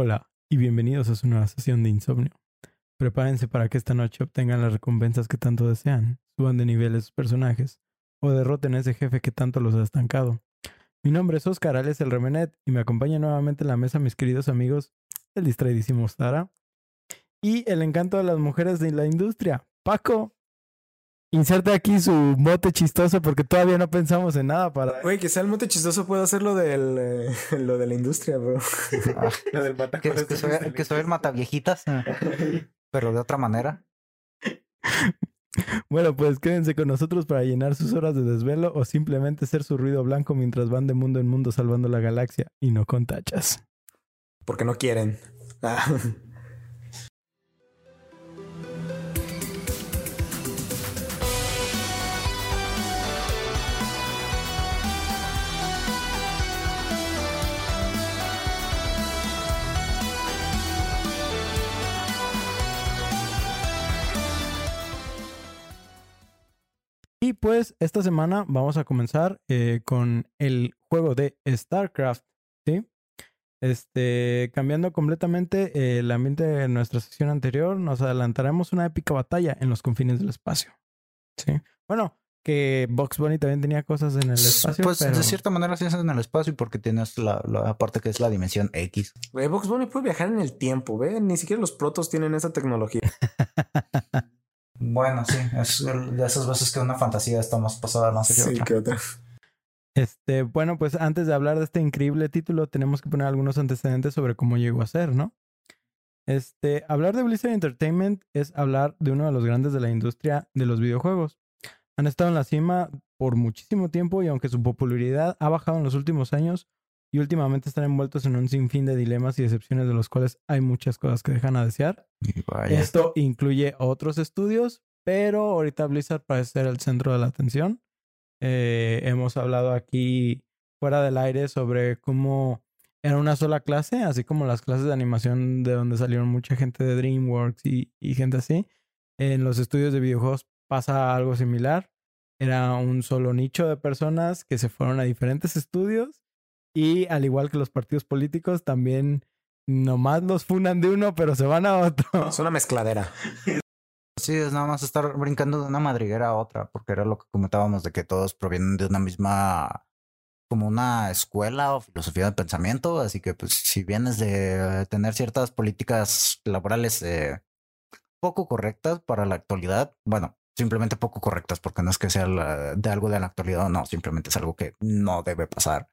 Hola y bienvenidos a su nueva sesión de insomnio. Prepárense para que esta noche obtengan las recompensas que tanto desean, suban de nivel a sus personajes o derroten a ese jefe que tanto los ha estancado. Mi nombre es Oscar Alex el Remenet y me acompaña nuevamente en la mesa mis queridos amigos, el distraidísimo Stara y el encanto de las mujeres de la industria, Paco. Inserte aquí su mote chistoso porque todavía no pensamos en nada para. Güey, que sea el mote chistoso puedo hacer lo del eh, lo de la industria, bro. lo del mata Que, que soy, que soy el mataviejitas, pero de otra manera. Bueno, pues quédense con nosotros para llenar sus horas de desvelo o simplemente ser su ruido blanco mientras van de mundo en mundo salvando la galaxia y no con tachas. Porque no quieren. Ah. Y pues esta semana vamos a comenzar eh, con el juego de StarCraft, ¿sí? Este, cambiando completamente eh, el ambiente de nuestra sesión anterior, nos adelantaremos una épica batalla en los confines del espacio. ¿Sí? Bueno, que Box Bunny también tenía cosas en el espacio. Pues pero... de cierta manera sí es en el espacio porque tienes la, la parte que es la dimensión X. Box Bunny puede viajar en el tiempo, ¿ve? Ni siquiera los protos tienen esa tecnología. Bueno, sí, es de esas veces que una fantasía está más pasada, no sé qué Sí, otra. ¿qué otra? Este, bueno, pues antes de hablar de este increíble título, tenemos que poner algunos antecedentes sobre cómo llegó a ser, ¿no? Este, hablar de Blizzard Entertainment es hablar de uno de los grandes de la industria de los videojuegos. Han estado en la cima por muchísimo tiempo y aunque su popularidad ha bajado en los últimos años y últimamente están envueltos en un sinfín de dilemas y decepciones de los cuales hay muchas cosas que dejan a desear. Vaya. Esto incluye otros estudios, pero ahorita Blizzard parece ser el centro de la atención. Eh, hemos hablado aquí fuera del aire sobre cómo era una sola clase, así como las clases de animación de donde salieron mucha gente de DreamWorks y, y gente así. En los estudios de videojuegos pasa algo similar. Era un solo nicho de personas que se fueron a diferentes estudios y al igual que los partidos políticos también nomás los funan de uno pero se van a otro. Es una mezcladera. Sí, es nada más estar brincando de una madriguera a otra, porque era lo que comentábamos de que todos provienen de una misma, como una escuela o filosofía de pensamiento, así que pues si vienes de tener ciertas políticas laborales eh, poco correctas para la actualidad, bueno, simplemente poco correctas, porque no es que sea la- de algo de la actualidad, no, simplemente es algo que no debe pasar.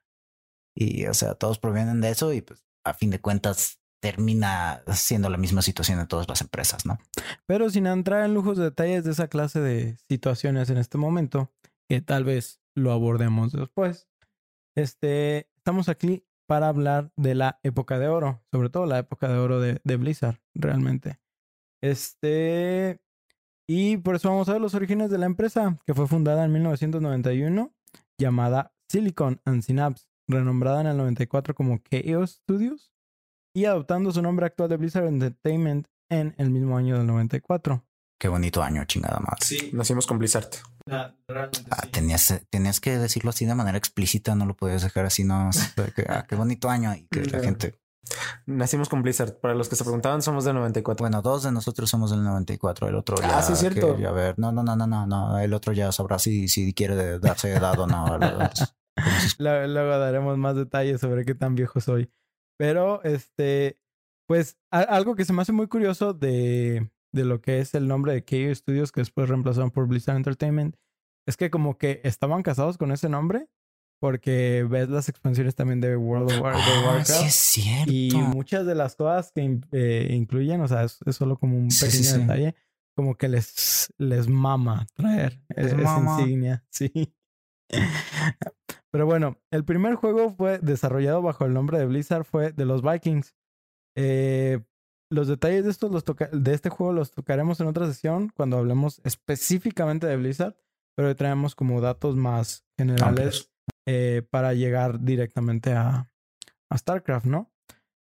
Y o sea, todos provienen de eso y pues a fin de cuentas termina siendo la misma situación en todas las empresas, ¿no? Pero sin entrar en lujos de detalles de esa clase de situaciones en este momento, que tal vez lo abordemos después, este, estamos aquí para hablar de la época de oro, sobre todo la época de oro de, de Blizzard, realmente. Este, y por eso vamos a ver los orígenes de la empresa, que fue fundada en 1991, llamada Silicon and Synapse, renombrada en el 94 como Chaos Studios y adoptando su nombre actual de Blizzard Entertainment en el mismo año del 94. Qué bonito año, chingada madre. Sí. Nacimos con Blizzard. Ah, tenías, tenías que decirlo así de manera explícita, no lo podías dejar así, no. ah, qué bonito año y que la gente. Nacimos con Blizzard. Para los que se preguntaban, somos del 94. Bueno, dos de nosotros somos del 94, el otro ya. Ah, sí, es cierto. que- a ver, no, no, no, no, no, no, el otro ya sabrá si, si quiere darse edad o no. Luego, luego daremos más detalles sobre qué tan viejo soy. Pero, este, pues, a- algo que se me hace muy curioso de, de lo que es el nombre de KO Studios, que después reemplazaron por Blizzard Entertainment, es que como que estaban casados con ese nombre, porque ves las expansiones también de World of War- de Ah, Warcraft. sí, es cierto. Y muchas de las cosas que eh, incluyen, o sea, es, es solo como un pequeño sí, sí. detalle, como que les, les mama traer Les e- esa mama. insignia, sí. Pero bueno, el primer juego fue desarrollado bajo el nombre de Blizzard fue de los Vikings. Eh, los detalles de estos los toca- de este juego los tocaremos en otra sesión cuando hablemos específicamente de Blizzard, pero hoy traemos como datos más generales eh, para llegar directamente a, a StarCraft, ¿no?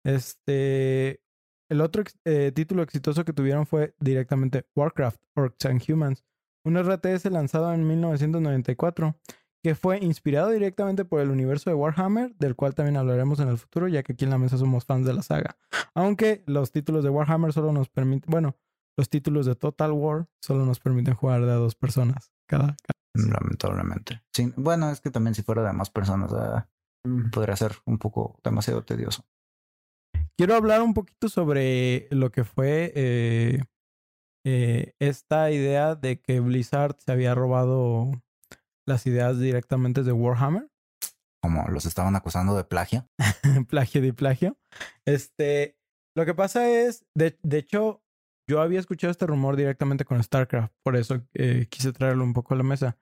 Este, el otro eh, título exitoso que tuvieron fue directamente Warcraft, Orcs and Humans, un RTS lanzado en 1994 que fue inspirado directamente por el universo de Warhammer, del cual también hablaremos en el futuro, ya que aquí en la mesa somos fans de la saga. Aunque los títulos de Warhammer solo nos permiten, bueno, los títulos de Total War solo nos permiten jugar de a dos personas cada. Lamentablemente. Sí, bueno, es que también si fuera de más personas uh, podría ser un poco demasiado tedioso. Quiero hablar un poquito sobre lo que fue eh, eh, esta idea de que Blizzard se había robado las ideas directamente de Warhammer. Como los estaban acusando de plagio. plagio de plagio. Este, lo que pasa es, de, de, hecho, yo había escuchado este rumor directamente con StarCraft, por eso eh, quise traerlo un poco a la mesa.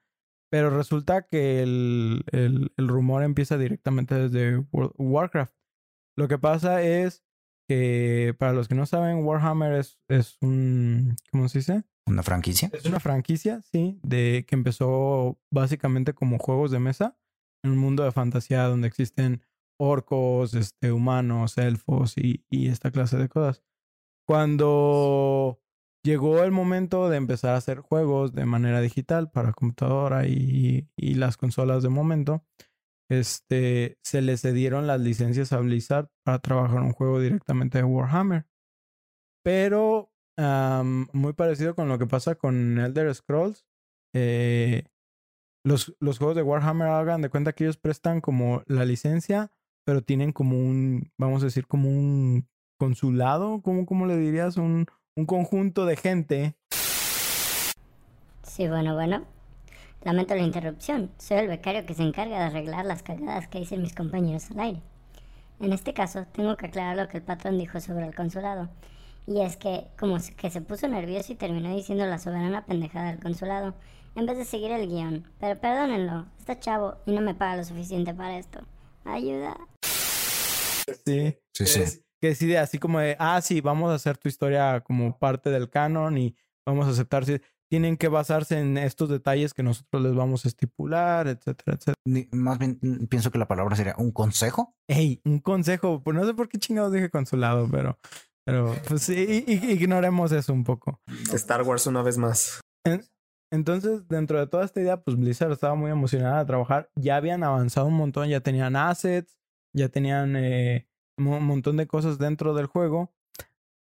Pero resulta que el, el, el rumor empieza directamente desde Warcraft. Lo que pasa es que, para los que no saben, Warhammer es, es un, ¿cómo se dice? ¿Una franquicia? Es una franquicia, sí, de que empezó básicamente como juegos de mesa en un mundo de fantasía donde existen orcos, este, humanos, elfos y, y esta clase de cosas. Cuando llegó el momento de empezar a hacer juegos de manera digital para computadora y, y las consolas de momento, este, se le cedieron las licencias a Blizzard para trabajar un juego directamente de Warhammer. Pero muy parecido con lo que pasa con Elder Scrolls. Eh, los, los juegos de Warhammer hagan de cuenta que ellos prestan como la licencia, pero tienen como un, vamos a decir, como un consulado, ¿cómo, cómo le dirías? Un, un conjunto de gente. Sí, bueno, bueno. Lamento la interrupción. Soy el becario que se encarga de arreglar las cagadas que dicen mis compañeros al aire. En este caso, tengo que aclarar lo que el patrón dijo sobre el consulado. Y es que, como que se puso nervioso y terminó diciendo la soberana pendejada del consulado, en vez de seguir el guion. Pero perdónenlo, está chavo y no me paga lo suficiente para esto. Ayuda. Sí, sí, sí. Que decide así como de, ah, sí, vamos a hacer tu historia como parte del canon y vamos a aceptar. Si tienen que basarse en estos detalles que nosotros les vamos a estipular, etcétera, etcétera. Más bien pienso que la palabra sería un consejo. Ey, un consejo. Pues no sé por qué chingados dije consulado, pero pero pues sí, ignoremos eso un poco. Star Wars una vez más. Entonces, dentro de toda esta idea, pues Blizzard estaba muy emocionada de trabajar. Ya habían avanzado un montón, ya tenían assets, ya tenían eh, un montón de cosas dentro del juego.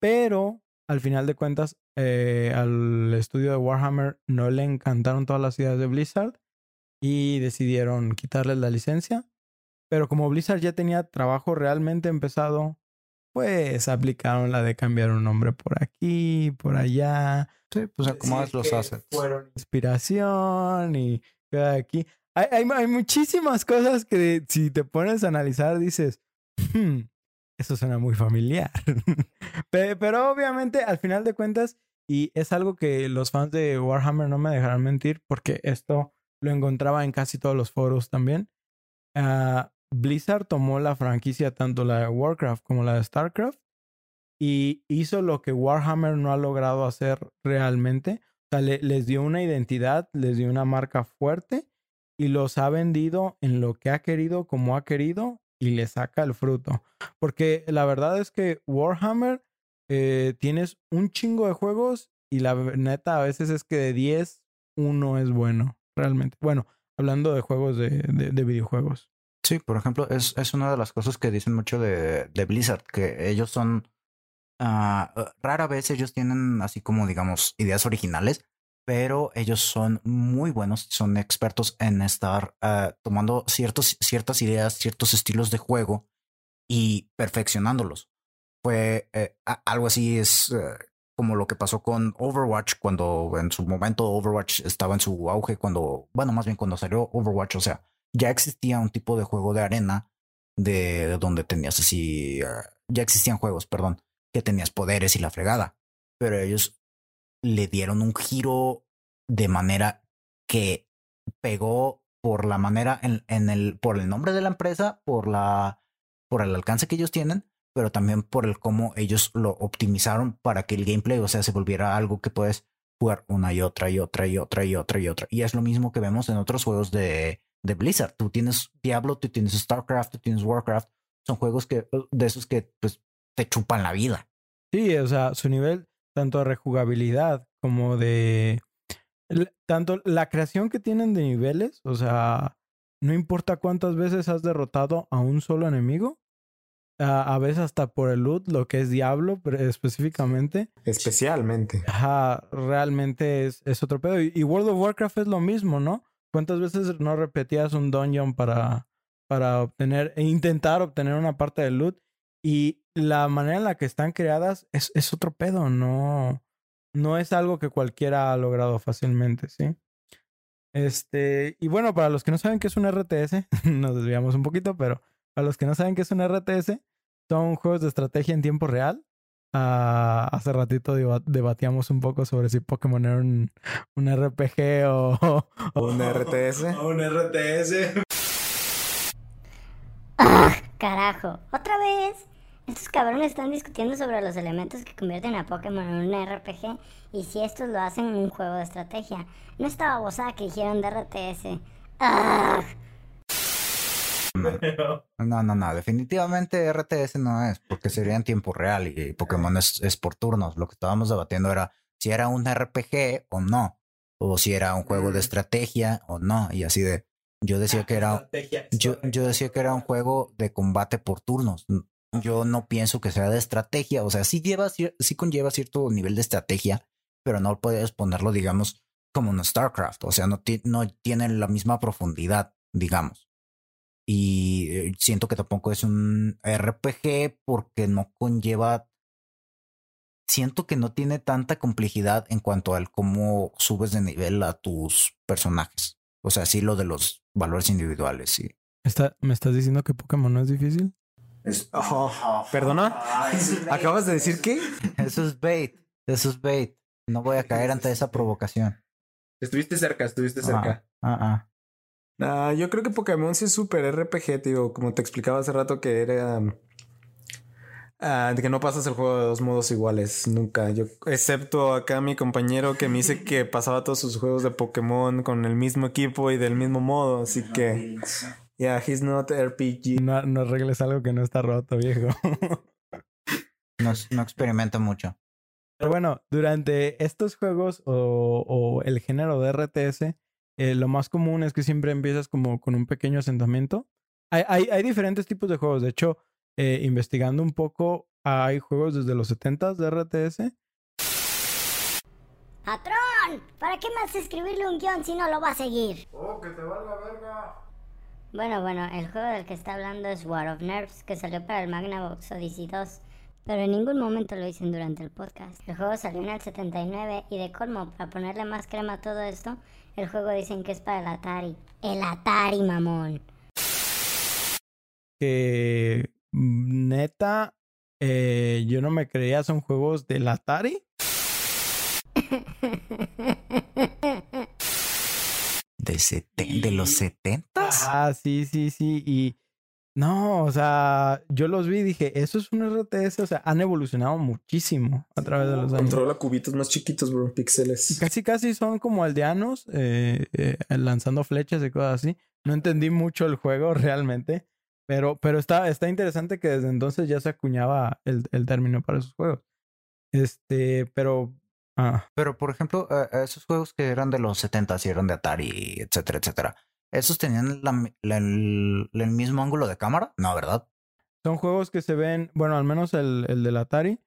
Pero al final de cuentas, eh, al estudio de Warhammer no le encantaron todas las ideas de Blizzard y decidieron quitarles la licencia. Pero como Blizzard ya tenía trabajo realmente empezado pues aplicaron la de cambiar un nombre por aquí, por allá. Sí, pues acomodas los assets. Fueron inspiración y aquí. Hay, hay, hay, muchísimas cosas que si te pones a analizar dices, hmm, eso suena muy familiar. pero, obviamente al final de cuentas, y es algo que los fans de Warhammer no me dejarán mentir porque esto lo encontraba en casi todos los foros también. Uh, Blizzard tomó la franquicia, tanto la de Warcraft como la de StarCraft, y hizo lo que Warhammer no ha logrado hacer realmente. O sea, les dio una identidad, les dio una marca fuerte y los ha vendido en lo que ha querido, como ha querido, y le saca el fruto. Porque la verdad es que Warhammer eh, tienes un chingo de juegos y la neta a veces es que de 10, uno es bueno, realmente. Bueno, hablando de juegos de, de videojuegos. Sí, por ejemplo, es, es una de las cosas que dicen mucho de, de Blizzard, que ellos son, uh, rara vez ellos tienen así como, digamos, ideas originales, pero ellos son muy buenos, son expertos en estar uh, tomando ciertos, ciertas ideas, ciertos estilos de juego y perfeccionándolos. Fue eh, algo así, es como lo que pasó con Overwatch cuando en su momento Overwatch estaba en su auge, cuando, bueno, más bien cuando salió Overwatch, o sea, ya existía un tipo de juego de arena de donde tenías así, ah, ya existían juegos, perdón, que tenías poderes y la fregada, pero ellos le dieron un giro de manera que pegó por la manera en, en el, por el nombre de la empresa, por la, por el alcance que ellos tienen, pero también por el cómo ellos lo optimizaron para que el gameplay, o sea, se volviera algo que puedes jugar una y otra y otra y otra y otra y otra. Y es lo mismo que vemos en otros juegos de, de Blizzard. Tú tienes Diablo, tú tienes StarCraft, tú tienes Warcraft. Son juegos que de esos que pues te chupan la vida. Sí, o sea, su nivel tanto de rejugabilidad como de tanto la creación que tienen de niveles, o sea, no importa cuántas veces has derrotado a un solo enemigo, a, a veces hasta por el loot, lo que es Diablo pero específicamente, Especialmente. ajá, realmente es, es otro pedo. Y, y World of Warcraft es lo mismo, ¿no? ¿Cuántas veces no repetías un dungeon para, para obtener, e intentar obtener una parte del loot? Y la manera en la que están creadas es, es otro pedo, no, no es algo que cualquiera ha logrado fácilmente, ¿sí? Este, y bueno, para los que no saben qué es un RTS, nos desviamos un poquito, pero para los que no saben qué es un RTS, son juegos de estrategia en tiempo real. Ah, hace ratito deba- debatíamos un poco sobre si Pokémon era un, un RPG o, o- Un RTS. o un RTS. ¡Ah! Carajo, otra vez. Estos cabrones están discutiendo sobre los elementos que convierten a Pokémon en un RPG y si estos lo hacen en un juego de estrategia. No estaba babosada que dijeron de RTS. ¡Ah! No, no, no. Definitivamente RTS no es, porque sería en tiempo real y Pokémon es, es por turnos. Lo que estábamos debatiendo era si era un RPG o no, o si era un juego de estrategia o no, y así de. Yo decía que era, yo, yo decía que era un juego de combate por turnos. Yo no pienso que sea de estrategia. O sea, sí lleva, sí conlleva cierto nivel de estrategia, pero no puedes ponerlo, digamos, como un StarCraft. O sea, no, no tiene la misma profundidad, digamos. Y eh, siento que tampoco es un RPG porque no conlleva. Siento que no tiene tanta complejidad en cuanto al cómo subes de nivel a tus personajes. O sea, sí lo de los valores individuales, sí. Está- ¿Me estás diciendo que Pokémon no es difícil? Oh, ¿Perdona? ¿Acabas de decir qué? Eso es bait. Eso es bait. No voy a caer ante esa provocación. Estuviste cerca, estuviste Ah, ah, ah. Ah, yo creo que Pokémon sí es súper RPG, tío. Como te explicaba hace rato que era. ah, de que no pasas el juego de dos modos iguales, nunca. Yo, excepto acá mi compañero que me dice que pasaba todos sus juegos de Pokémon con el mismo equipo y del mismo modo. Así que, yeah, he's not RPG. No, no arregles algo que no está roto, viejo. No, no experimento mucho. Pero bueno, durante estos juegos o, o el género de RTS, eh, lo más común es que siempre empiezas como con un pequeño asentamiento. Hay, hay, hay diferentes tipos de juegos. De hecho, eh, investigando un poco, hay juegos desde los 70s de RTS. ¡Patrón! ¿Para qué más escribirle un guion si no lo va a seguir? Oh, que te valga verga. Bueno, bueno, el juego del que está hablando es War of Nerves, que salió para el Magnavox Odyssey 2, pero en ningún momento lo dicen durante el podcast. El juego salió en el 79 y de colmo, para ponerle más crema a todo esto, el juego dicen que es para el Atari. El Atari, mamón. Que neta, eh, yo no me creía, son juegos del Atari. ¿De, seten- de los setentas? Ah, sí, sí, sí. Y no, o sea, yo los vi y dije, eso es un RTS. O sea, han evolucionado muchísimo a través de los años. Controla cubitos más chiquitos, bro, píxeles. Casi, casi son como aldeanos, eh, eh, lanzando flechas y cosas así. No entendí mucho el juego realmente, pero, pero está, está interesante que desde entonces ya se acuñaba el, el término para esos juegos. Este, pero... Ah, Pero, por ejemplo, eh, esos juegos que eran de los 70 y eran de Atari, etcétera, etcétera. ¿Esos tenían la mi- la- el, el mismo ángulo de cámara? No, ¿verdad? son juegos que se ven, bueno, al menos el, el del Atari,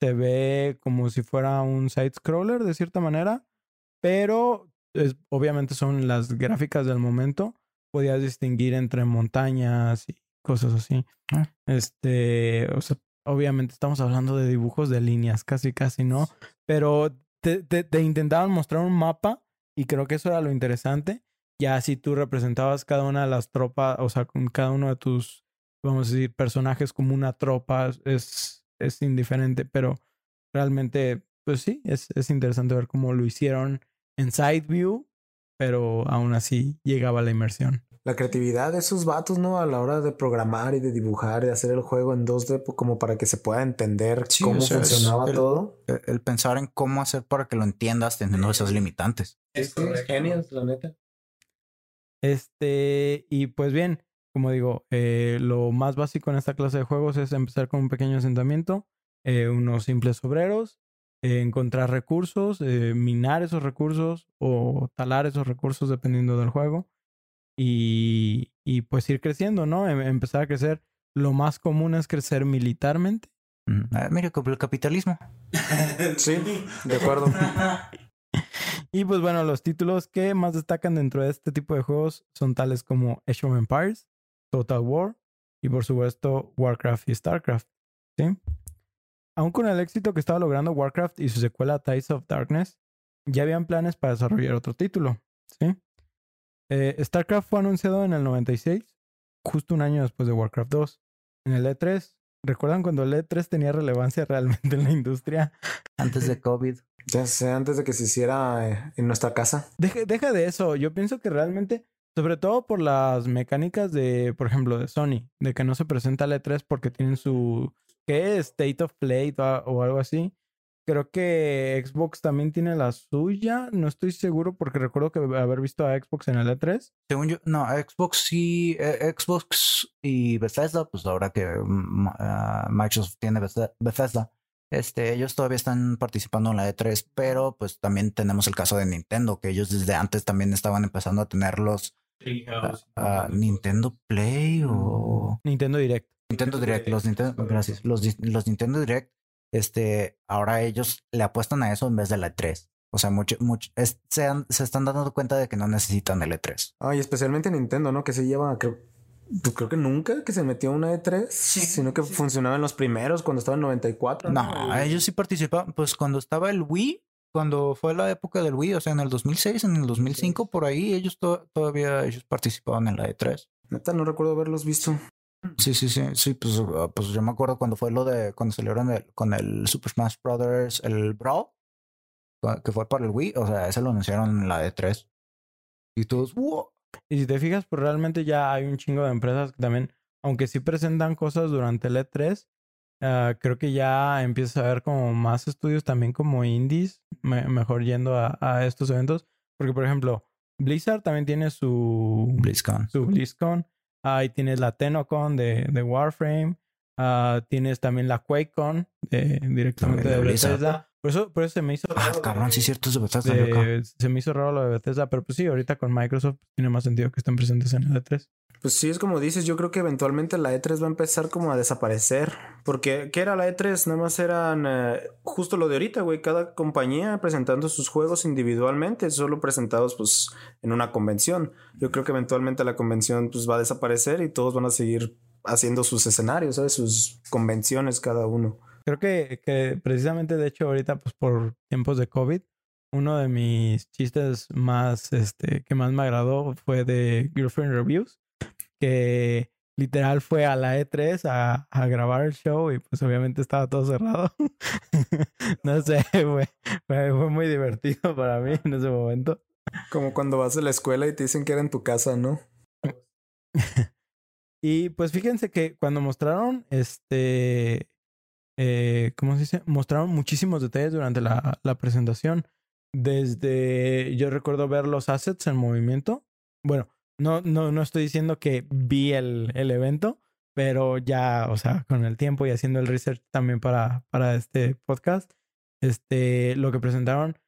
se ve como si fuera un side-scroller de cierta manera, pero es- obviamente son las gráficas del momento. Podías distinguir entre montañas y cosas así. Ah. Este, o sea, obviamente estamos hablando de dibujos de líneas, casi, casi, ¿no? Pero te, te, te intentaban mostrar un mapa y creo que eso era lo interesante. Ya si tú representabas cada una de las tropas, o sea, con cada uno de tus, vamos a decir, personajes como una tropa, es, es indiferente, pero realmente, pues sí, es, es interesante ver cómo lo hicieron en side view, pero aún así llegaba la inmersión. La creatividad de esos vatos, ¿no? A la hora de programar y de dibujar y de hacer el juego en 2D, pues, como para que se pueda entender Sí, cómo o sea, es funcionaba el- todo. El, el pensar en cómo hacer para que lo entiendas teniendo esas limitantes. Es genios, la neta. Este, y pues bien, como digo, eh, lo más básico en esta clase de juegos es empezar con un pequeño asentamiento, eh, unos simples obreros, eh, encontrar recursos, eh, minar esos recursos o talar esos recursos dependiendo del juego. y, y pues ir creciendo, ¿no? Em- empezar a crecer. Lo más común es crecer militarmente. Mm, ah, mira, como el capitalismo. Sí, de acuerdo. Y pues bueno, los títulos que más destacan dentro de este tipo de juegos son tales como Age of Empires, Total War y por supuesto Warcraft y Starcraft. ¿sí? Aún con el éxito que estaba logrando Warcraft y su secuela Tides of Darkness, ya habían planes para desarrollar otro título. ¿sí? Eh, Starcraft fue anunciado en el 96, justo un año después de Warcraft 2. En el E3, ¿recuerdan cuando el E3 tenía relevancia realmente en la industria? Antes de COVID. Ya sé, antes de que se hiciera eh, en nuestra casa. Deja, deja de eso. Yo pienso que realmente, sobre todo por las mecánicas de, por ejemplo, de Sony, de que no se presenta el E3 porque tienen su, ¿qué es? State of Play o, o algo así. Creo que Xbox también tiene la suya. No estoy seguro porque recuerdo que haber visto a Xbox en el E E3. Según yo, no, Xbox sí, eh, Xbox y Bethesda, pues ahora que ah, Microsoft tiene Bethesda- Bethesda, este, ellos todavía están participando en la E3, pero pues también tenemos el caso de Nintendo, que ellos desde antes también estaban empezando a tener los ah, ah, Nintendo Play o Nintendo Direct. Nintendo Direct, los Nintendo, gracias, los, los Nintendo Direct, este, ahora ellos le apuestan a eso en vez de la E3. O sea, mucho, mucho, es- se, han- se están dando cuenta de que no necesitan el E E3. Ay, especialmente Nintendo, ¿no? Que se lleva, creo, pues creo que nunca que se metió una E3, sino que funcionaba en los primeros cuando estaba en 94. No, ellos sí participaban. Pues cuando estaba el Wii, cuando fue la época del Wii, o sea, en el 2006, en el 2005, por ahí, ellos to- todavía ellos participaban en la E3. Neta, no recuerdo haberlos visto. Sí, sí, sí, sí, pues, ah, pues yo me acuerdo cuando fue lo de, cuando salieron el- con el Super Smash Brothers, el Brawl, que fue para el Wii, o sea, ese lo anunciaron en la E3. Y todos, ¡wow! Y si te fijas, pues realmente ya hay un chingo de empresas que también, aunque sí presentan cosas durante el E3, ah, creo que ya empiezas a ver como más estudios también como indies, me- mejor yendo a, a estos eventos. Porque, por ejemplo, Blizzard también tiene su, BlizzCon. su BlizzCon. Ahí tienes la Tenocon de, de Warframe. ah, tienes también la QuakeCon de, directamente de de Blizzard. Bethesda. Por eso, por eso se me hizo Ah, raro cabrón, sí, cierto, loco. de- se me hizo raro lo de Bethesda, pero pues sí, ahorita con Microsoft tiene más sentido que estén presentes en E E3. Pues sí, es como dices, yo creo que eventualmente la E3 va a empezar como a desaparecer. Porque, ¿qué era la E3? Nada más eran eh, justo lo de ahorita, güey. Cada compañía presentando sus juegos individualmente, solo presentados pues en una convención. Yo creo que eventualmente la convención pues va a desaparecer y todos van a seguir haciendo sus escenarios, ¿sabes? Sus convenciones cada uno. Creo que, que precisamente, de hecho, ahorita, pues por tiempos de COVID, uno de mis chistes más, este, que más me agradó fue de Girlfriend Reviews, que literal fue a la E3 a, a grabar el show y pues obviamente estaba todo cerrado. no sé, fue, fue, fue muy divertido para mí en ese momento. Como cuando vas a la escuela y te dicen que era en tu casa, ¿no? Y pues fíjense que cuando mostraron este. Eh, ¿Cómo se dice? Mostraron muchísimos detalles durante la, la presentación. Desde. Yo recuerdo ver los assets en movimiento. Bueno, no, no, no estoy diciendo que vi el, el evento, pero ya, o sea, con el tiempo y haciendo el research también para, para este podcast, este, lo que presentaron,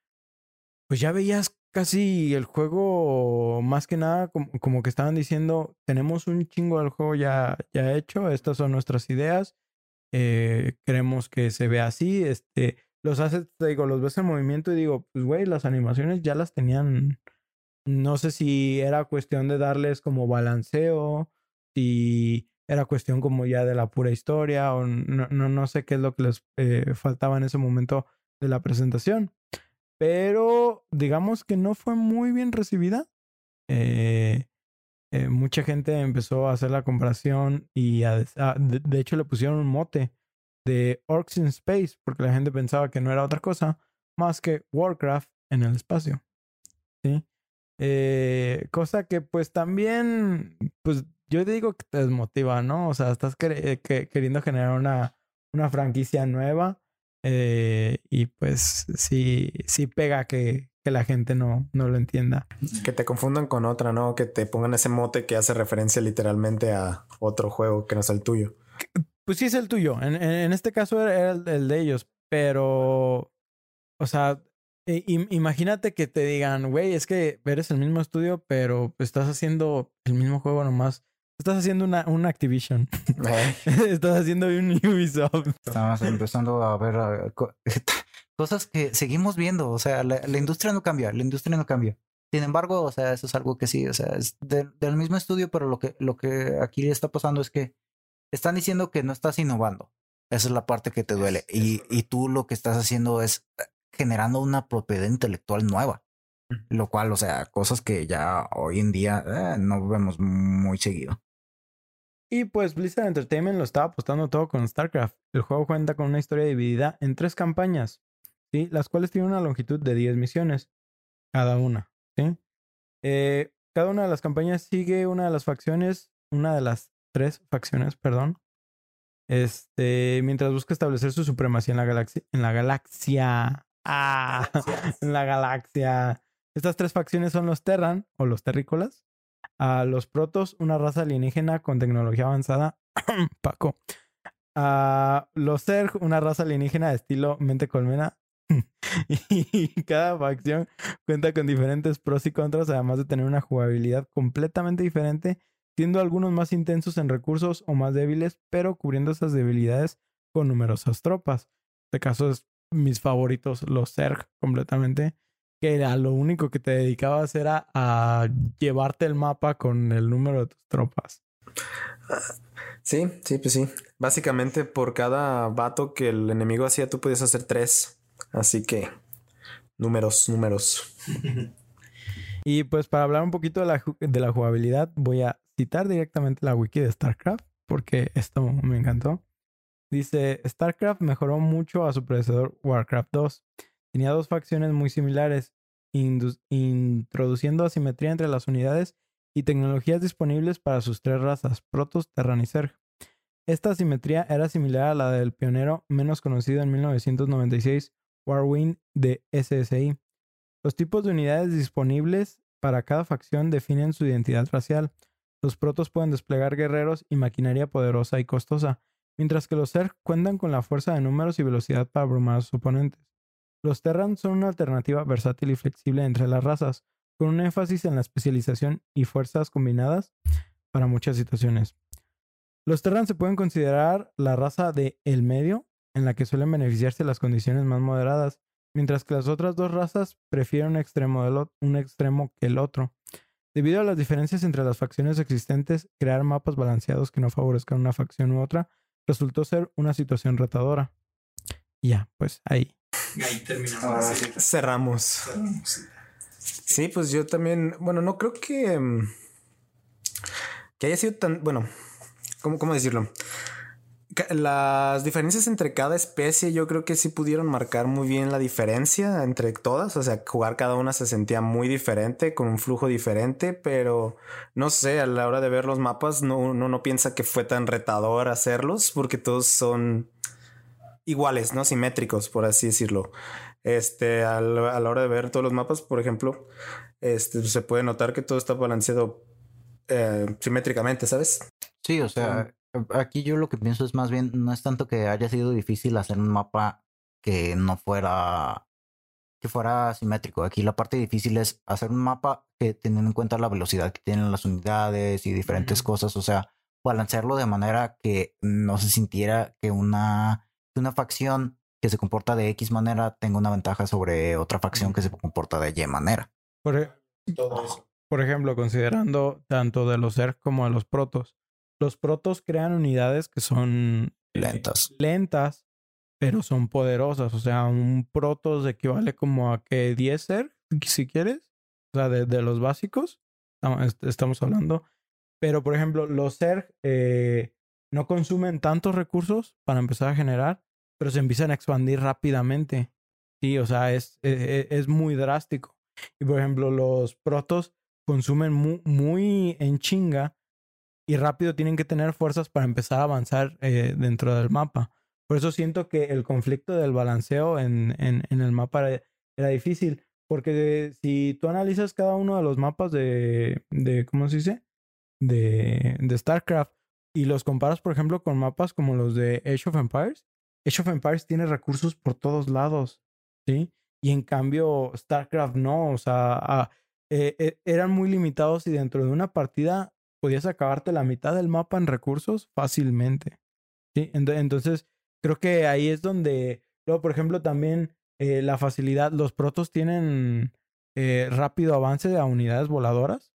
pues ya veías casi el juego, más que nada, como, como que estaban diciendo, tenemos un chingo del juego ya, ya hecho, estas son nuestras ideas, eh, que se vea así, este, los assets, te digo, los ves en movimiento y digo, pues güey, las animaciones ya las tenían, no sé si era cuestión de darles como balanceo, si era cuestión como ya de la pura historia o no, no, no sé qué es lo que les eh, faltaba en ese momento de la presentación. Pero digamos que no fue muy bien recibida. Eh, eh, mucha gente empezó a hacer la comparación y de, hecho le pusieron un mote de Orcs in Space porque la gente pensaba que no era otra cosa más que Warcraft en el espacio. ¿Sí? Eh, cosa que pues también, pues yo digo que te desmotiva, ¿no? O sea, estás que, queriendo generar una, una franquicia nueva eh, y pues sí, sí pega que, que la gente no, no lo entienda. Que te confundan con otra, ¿no? Que te pongan ese mote que hace referencia literalmente a otro juego que no es el tuyo. Pues sí es el tuyo. En, en, en este caso era el, el, de ellos, pero, o sea, E- im- imagínate que te digan, güey, es que eres el mismo estudio, pero estás haciendo el mismo juego nomás. Estás haciendo una, un Activision. estás haciendo un Ubisoft. Estamos empezando a ver cosas que seguimos viendo. O sea, la, la industria no cambia, la industria no cambia. Sin embargo, o sea, eso es algo que sí, o sea, es del- del mismo estudio, pero lo que, lo que aquí está pasando es que están diciendo que no estás innovando. Esa es la parte que te duele. Y, y tú lo que estás haciendo es eh, generando una propiedad intelectual nueva. Lo cual, o sea, cosas que ya hoy en día eh, no vemos muy seguido. Y pues Blizzard Entertainment lo estaba apostando todo con StarCraft. El juego cuenta con una historia dividida en tres campañas, ¿sí? Las cuales tienen una longitud de 10 misiones, cada una, ¿sí? Eh, cada una de las campañas sigue una de las facciones, una de las tres facciones, perdón. Este, mientras busca establecer su supremacía en la galaxia, en la galaxia, ah, en la galaxia. Estas tres facciones son los Terran o los terrícolas, a los Protos, una raza alienígena con tecnología avanzada, Paco. A los Zerg, una raza alienígena de estilo mente colmena. y cada facción cuenta con diferentes pros y contras, además de tener una jugabilidad completamente diferente, siendo algunos más intensos en recursos o más débiles, pero cubriendo esas debilidades con numerosas tropas. En este caso es mis favoritos, los Zerg, completamente que a lo único que te dedicabas era a llevarte el mapa con el número de tus tropas. Sí, sí, pues sí. Básicamente por cada vato que el enemigo hacía, tú podías hacer tres. Así que números, números. Y pues para hablar un poquito de la, de la jugabilidad, voy a citar directamente la wiki de StarCraft, porque esto me encantó. Dice, StarCraft mejoró mucho a su predecesor Warcraft 2. Tenía dos facciones muy similares, introduciendo asimetría entre las unidades y tecnologías disponibles para sus tres razas, Protoss, Terran y Zerg. Esta asimetría era similar a la del pionero menos conocido en 1996, Warwind de SSI. Los tipos de unidades disponibles para cada facción definen su identidad racial. Los protos pueden desplegar guerreros y maquinaria poderosa y costosa, mientras que los Zerg cuentan con la fuerza de números y velocidad para abrumar a sus oponentes. Los Terran son una alternativa versátil y flexible entre las razas, con un énfasis en la especialización y fuerzas combinadas para muchas situaciones. Los Terran se pueden considerar la raza de el medio, en la que suelen beneficiarse las condiciones más moderadas, mientras que las otras dos razas prefieren un extremo, del un extremo que el otro. Debido a las diferencias entre las facciones existentes, crear mapas balanceados que no favorezcan una facción u otra resultó ser una situación retadora. Y ya, pues ahí. Ahí terminamos. Ah, la serie. cerramos. Sí, pues yo también, bueno, no creo que, mm, que haya sido tan, bueno, ¿cómo, cómo decirlo? Las diferencias entre cada especie yo creo que sí pudieron marcar muy bien la diferencia entre todas, o sea, jugar cada una se sentía muy diferente, con un flujo diferente, pero no sé, a la hora de ver los mapas no, uno no piensa que fue tan retador hacerlos porque todos son iguales, ¿no? Simétricos, por así decirlo. Este, a la hora de ver todos los mapas, por ejemplo, este, se puede notar que todo está balanceado eh, simétricamente, ¿sabes? Sí, o sea, aquí yo lo que pienso es más bien, no es tanto que haya sido difícil hacer un mapa que no fuera, que fuera simétrico. Aquí la parte difícil es hacer un mapa que teniendo en cuenta la velocidad que tienen las unidades y diferentes Ujú. cosas, o sea, balancearlo de manera que no se sintiera que una, que una facción que se comporta de X manera tenga una ventaja sobre otra facción que se comporta de Y manera. Por, e- Todo eso. por ejemplo, considerando tanto de los Zerg como de los Protos. Los Protos crean unidades que son eh, Lentas. lentas, pero son poderosas. O sea, un Protos equivale como a que 10 Zerg, si quieres. O sea, de, de los básicos. estamos- est- Estamos hablando. Pero, por ejemplo, los Zerg eh, no consumen tantos recursos para empezar a generar, pero se empiezan a expandir rápidamente. Sí, o sea, es, eh, es muy drástico. Y por ejemplo, los protos consumen mu- muy, en chinga y rápido tienen que tener fuerzas para empezar a avanzar eh, dentro del mapa. Por eso siento que el conflicto del balanceo en, en, el mapa era, difícil. Porque si tú analizas cada uno de los mapas de, de ¿cómo se dice? De, de StarCraft y los comparas, por ejemplo, con mapas como los de Age of Empires, Age of Empires tiene recursos por todos lados, ¿sí? Y en cambio, StarCraft no, o sea, eh, eh, eran muy limitados y dentro de una partida podías acabarte la mitad del mapa en recursos fácilmente. ¿sí? Ento- Entonces, creo que ahí es donde, luego, por ejemplo, también eh, la facilidad, los protos tienen eh, rápido avance a unidades voladoras,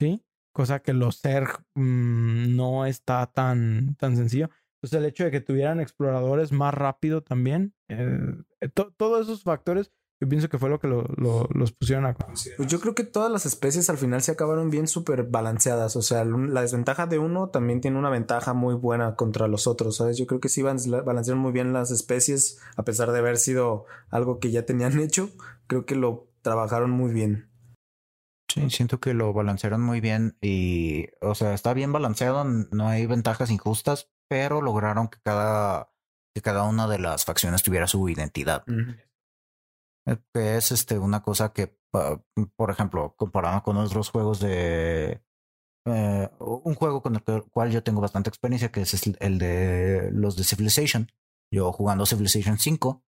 ¿sí? Cosa que los Zerg mm, no está tan, tan sencillo. Entonces, el hecho de que tuvieran exploradores más rápido también, eh, to- todos esos factores, yo pienso que fue lo que lo- lo- los pusieron a... Pues yo creo que todas las especies al final se acabaron bien súper balanceadas. O sea, la desventaja de uno también tiene una ventaja muy buena contra los otros, ¿sabes? Yo creo que sí balancearon muy bien las especies, a pesar de haber sido algo que ya tenían hecho. Creo que lo trabajaron muy bien. Sí, siento que lo balancearon muy bien y, o sea, está bien balanceado, no hay ventajas injustas, pero lograron que cada, que cada una de las facciones tuviera su identidad. Eh, Que es este una cosa que, por ejemplo, comparado con otros juegos de eh, un juego con el cual yo tengo bastante experiencia, que es el- de los de Civilization. Yo jugando Civilization 5,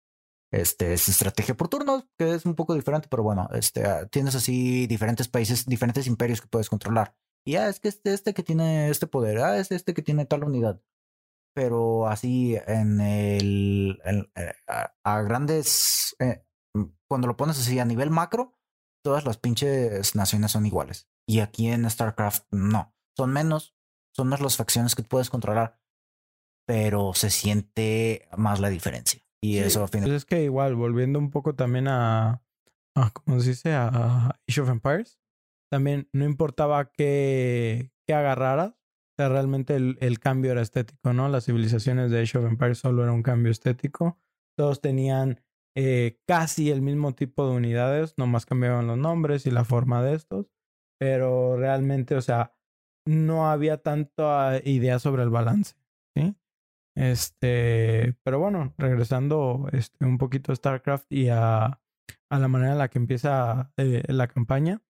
este es estrategia por turnos, que es un poco diferente, pero bueno, este ah, tienes así diferentes países, diferentes imperios que puedes controlar. Y ah, es que este, este que tiene este poder, ah, es este que tiene tal unidad. Pero así en el, eh, a, grandes, eh, cuando lo pones así a nivel macro, todas las pinches naciones son iguales. Y aquí en StarCraft no, son menos, son más las facciones que puedes controlar, pero se siente más la diferencia. Y Sí, eso a fin de Pues es que igual, volviendo un poco también a, a ¿cómo se dice? A Age of Empires, también no importaba qué, qué agarraras, o sea, realmente el, el cambio era estético, ¿no? Las civilizaciones de Age of Empires solo era un cambio estético. Todos tenían eh, casi el mismo tipo de unidades, nomás cambiaban los nombres y la forma de estos, pero realmente, o sea, no había tanta idea sobre el balance, ¿sí? Este, pero bueno, regresando este, un poquito a StarCraft y a, a la manera en la que empieza eh, la campaña.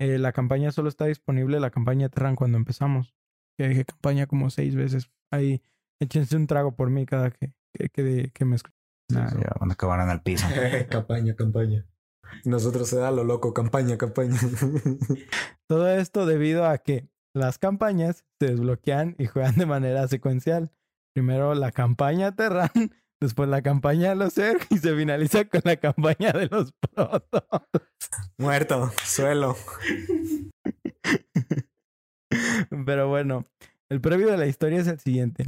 eh, la campaña solo está disponible, la campaña Terran, cuando empezamos. Que dije campaña como seis veces. Ahí, échense un trago por mí cada que, que, que, que me escuchen. Ah, ya van a acabar en el piso. campaña, campaña. Nosotros se da lo loco, campaña, campaña. Todo esto debido a que las campañas se desbloquean y juegan de manera secuencial. Primero la campaña Terran, después la campaña de los Zerg y se finaliza con la campaña de los Protoss. Muerto, suelo. Pero bueno, el previo de la historia es el siguiente.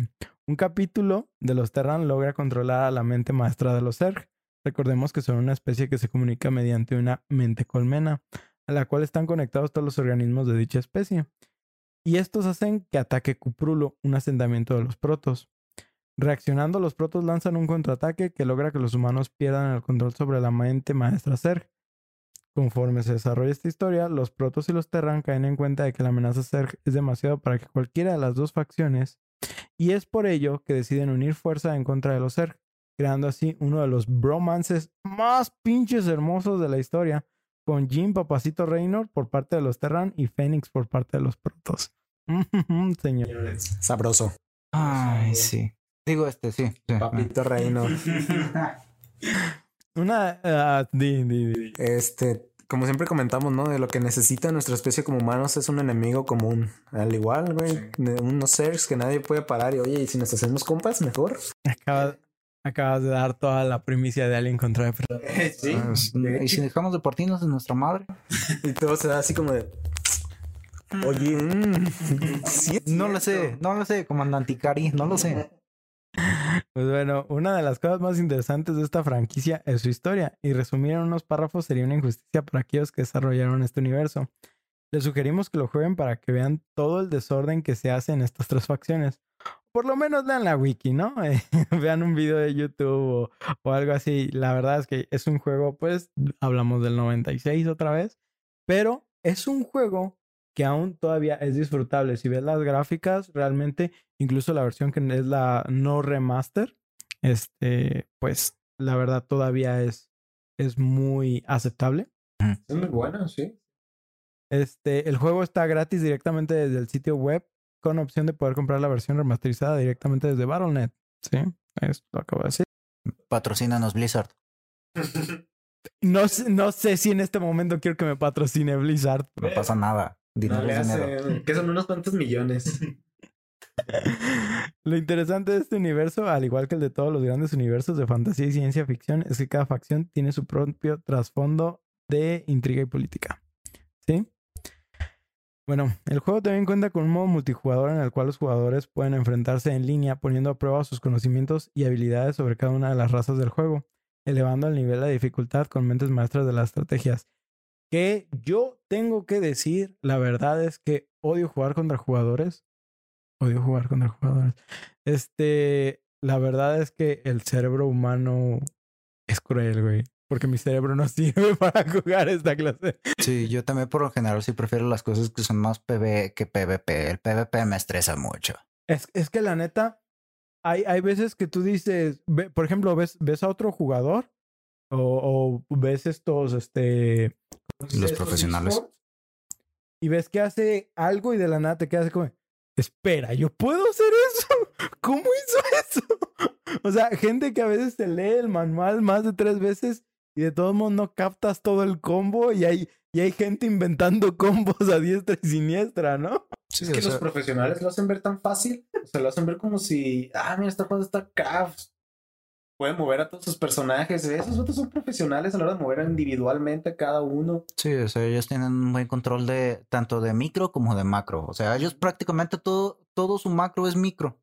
Un capítulo de los Terran logra controlar a la mente maestra de los Zerg. Recordemos que son una especie que se comunica mediante una mente colmena, a la cual están conectados todos los organismos de dicha especie. Y estos hacen que ataque Cuprulo, un asentamiento de los protos. Reaccionando, los protos lanzan un contraataque que logra que los humanos pierdan el control sobre la mente maestra Zerg. Conforme se desarrolla esta historia, los protos y los Terran caen en cuenta de que la amenaza Zerg es demasiado para que cualquiera de las dos facciones, y es por ello que deciden unir fuerza en contra de los Zerg, creando así uno de los bromances más pinches hermosos de la historia, con Jim Papacito Reynor por parte de los Terran y Fénix por parte de los protos. Señor. Sabroso. Ay, sí. Digo este, sí. Papito reino. Una... ah, di, di, di. Este, como siempre comentamos, ¿no? De lo que necesita nuestra especie como humanos es un enemigo común. Al igual, güey, de unos seres que nadie puede parar. Y oye, y si nos hacemos compas, mejor. Acabas, acabas de dar toda la primicia de Alien contra Depredador. Sí. Pues, y si dejamos de partirnos de nuestra madre. Y todo se da así como de. Oye, mm, sí No lo sé, no lo sé, comandante Ikari, no lo sé. Pues bueno, una de las cosas más interesantes de esta franquicia es su historia, y resumir en unos párrafos sería una injusticia para aquellos que desarrollaron este universo. Les sugerimos que lo jueguen para que vean todo el desorden que se hace en estas tres facciones. Por lo menos lean la wiki, ¿no? Vean un video de YouTube o, o algo así. La verdad es que es un juego, pues, hablamos del 96 otra vez, pero es un juego que aún todavía es disfrutable. Si ves las gráficas, realmente, incluso la versión que es la no remaster, este, pues la verdad todavía es, es muy aceptable. Es muy bueno, sí. Este, el juego está gratis directamente desde el sitio web con opción de poder comprar la versión remasterizada directamente desde Battle.net. Sí, esto lo acabo de decir. Patrocínanos Blizzard. No, sé- no sé si en este momento quiero que me patrocine Blizzard. No pasa nada. No le hacen, que son unos cuantos millones. Lo interesante de este universo, al igual que el de todos los grandes universos de fantasía y ciencia ficción, es que cada facción tiene su propio trasfondo de intriga y política. ¿Sí? Bueno, el juego también cuenta con un modo multijugador en el cual los jugadores pueden enfrentarse en línea poniendo a prueba sus conocimientos y habilidades sobre cada una de las razas del juego, elevando el nivel de dificultad con mentes maestras de las estrategias. Que yo tengo que decir, la verdad es que odio jugar contra jugadores. Odio jugar contra jugadores. Este, la verdad es que el cerebro humano es cruel, güey. Porque mi cerebro no sirve para jugar esta clase. Sí, yo también por lo general sí prefiero las cosas que son más PvE que PvP. El PvP me estresa mucho. Es, es que la neta, hay, hay veces que tú dices, ve- por ejemplo, ves, ves a otro jugador o, o ves estos, este, Los profesionales. y ves que hace algo y de la nada te quedas como, espera, ¿yo puedo hacer eso? ¿Cómo hizo eso? o sea, gente que a veces te lee el manual más de tres veces y de todos modos no captas todo el combo y hay, y hay gente inventando combos a diestra y siniestra, ¿no? Sí, Es o que sea, los profesionales lo hacen ver tan fácil. O sea, lo hacen ver como si, ah, mira, esta cosa está acá. Pues, Puede mover a todos sus personajes. Esos otros son profesionales a la hora de mover individualmente a cada uno. sí, o sea, ellos tienen un buen control de tanto de micro como de macro. O sea, ellos prácticamente todo, todo su macro es micro.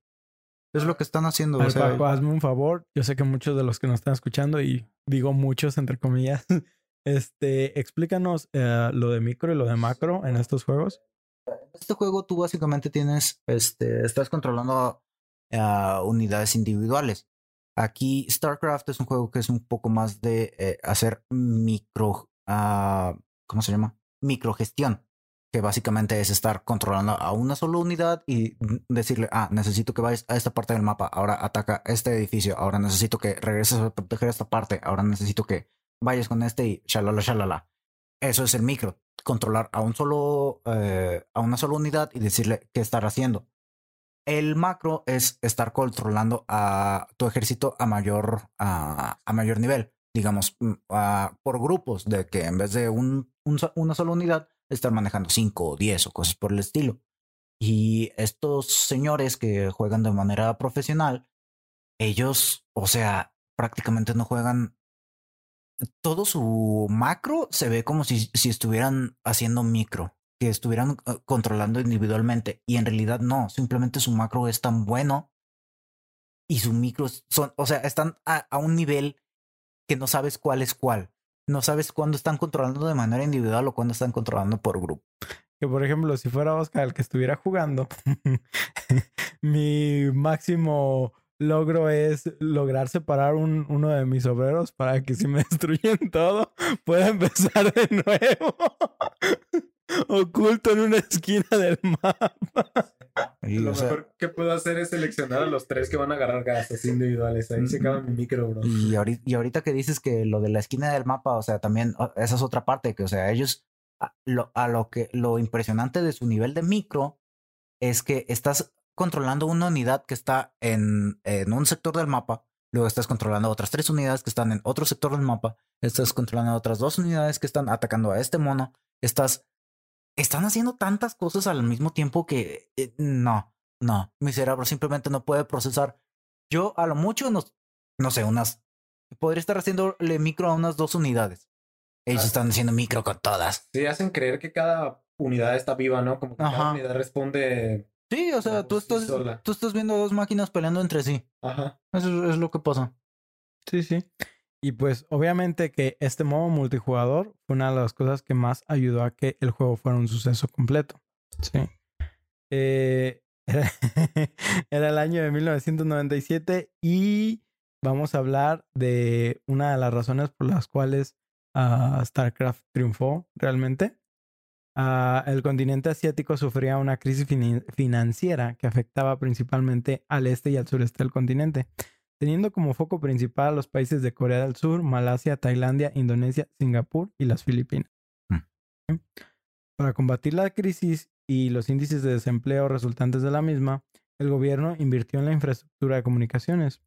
Es lo que están haciendo. A O ver, sea, Paco, hazme un favor. Yo sé que muchos de los que nos están escuchando, y digo muchos entre comillas, este, explícanos eh, lo de micro y lo de macro en estos juegos. en este juego tú básicamente tienes, este, estás controlando ah, unidades individuales. Aquí StarCraft es un juego que es un poco más de eh, hacer micro, ah, ¿cómo se llama? Microgestión, que básicamente es estar controlando a una sola unidad y decirle, ah, necesito que vayas a esta parte del mapa, ahora ataca este edificio, ahora necesito que regreses a proteger esta parte, ahora necesito que vayas con este y shalala, shalala. Eso es el micro controlar a un solo eh, a una sola unidad y decirle qué estar haciendo. El macro es estar controlando a tu ejército a mayor a, mayor nivel, digamos, mm, por grupos de que en vez de una sola unidad estar manejando 5 o 10 o cosas por el estilo. Y estos señores que juegan de manera profesional, ellos, o sea, prácticamente no juegan todo su macro se ve como si, si estuvieran haciendo micro, que estuvieran eh, controlando individualmente. Y en realidad no, simplemente su macro es tan bueno y sus micros son, o sea, están a, a un nivel que no sabes cuál es cuál. No sabes cuándo están controlando de manera individual o cuándo están controlando por grupo. Que por ejemplo, si fuera Oscar el que estuviera jugando, mi máximo logro es lograr separar un, uno de mis obreros para que si me destruyen todo, pueda empezar de nuevo. Oculto en una esquina del mapa. Y, Lo o sea, mejor que puedo hacer es seleccionar a los tres que van a agarrar gasas individuales. Ahí se acaba mi micro, bro. Y ahorita, y ahorita que dices que lo de la esquina del mapa, o sea, también esa es otra parte, que o sea, ellos a lo, a lo que lo impresionante de su nivel de micro es que estás controlando una unidad que está en, en un sector del mapa, luego estás controlando otras tres unidades que están en otro sector del mapa, estás controlando otras dos unidades que están atacando a este mono, estás están haciendo tantas cosas al mismo tiempo que eh, no, no, mi cerebro simplemente no puede procesar. Yo a lo mucho no, no sé, unas podría estar haciéndole micro a unas dos unidades. Ellos Ah. están haciendo micro con todas. Sí, hacen creer que cada unidad está viva, ¿no? Como que Ajá. cada unidad responde. Sí, o sea, tú sí, estás, tú estás viendo dos máquinas peleando entre sí. Ajá. Eso es lo que pasa. Sí, sí. Y pues obviamente que este modo multijugador fue una de las cosas que más ayudó a que el juego fuera un suceso completo. Sí. Eh, era, el año de 1997 y vamos a hablar de una de las razones por las cuales ah, StarCraft triunfó realmente. Ah, el continente asiático sufría una crisis financiera que afectaba principalmente al este y al sureste del continente teniendo como foco principal a los países de Corea del Sur, Malasia, Tailandia, Indonesia, Singapur y las Filipinas. Mm. Para combatir la crisis y los índices de desempleo resultantes de la misma, el gobierno invirtió en la infraestructura de comunicaciones.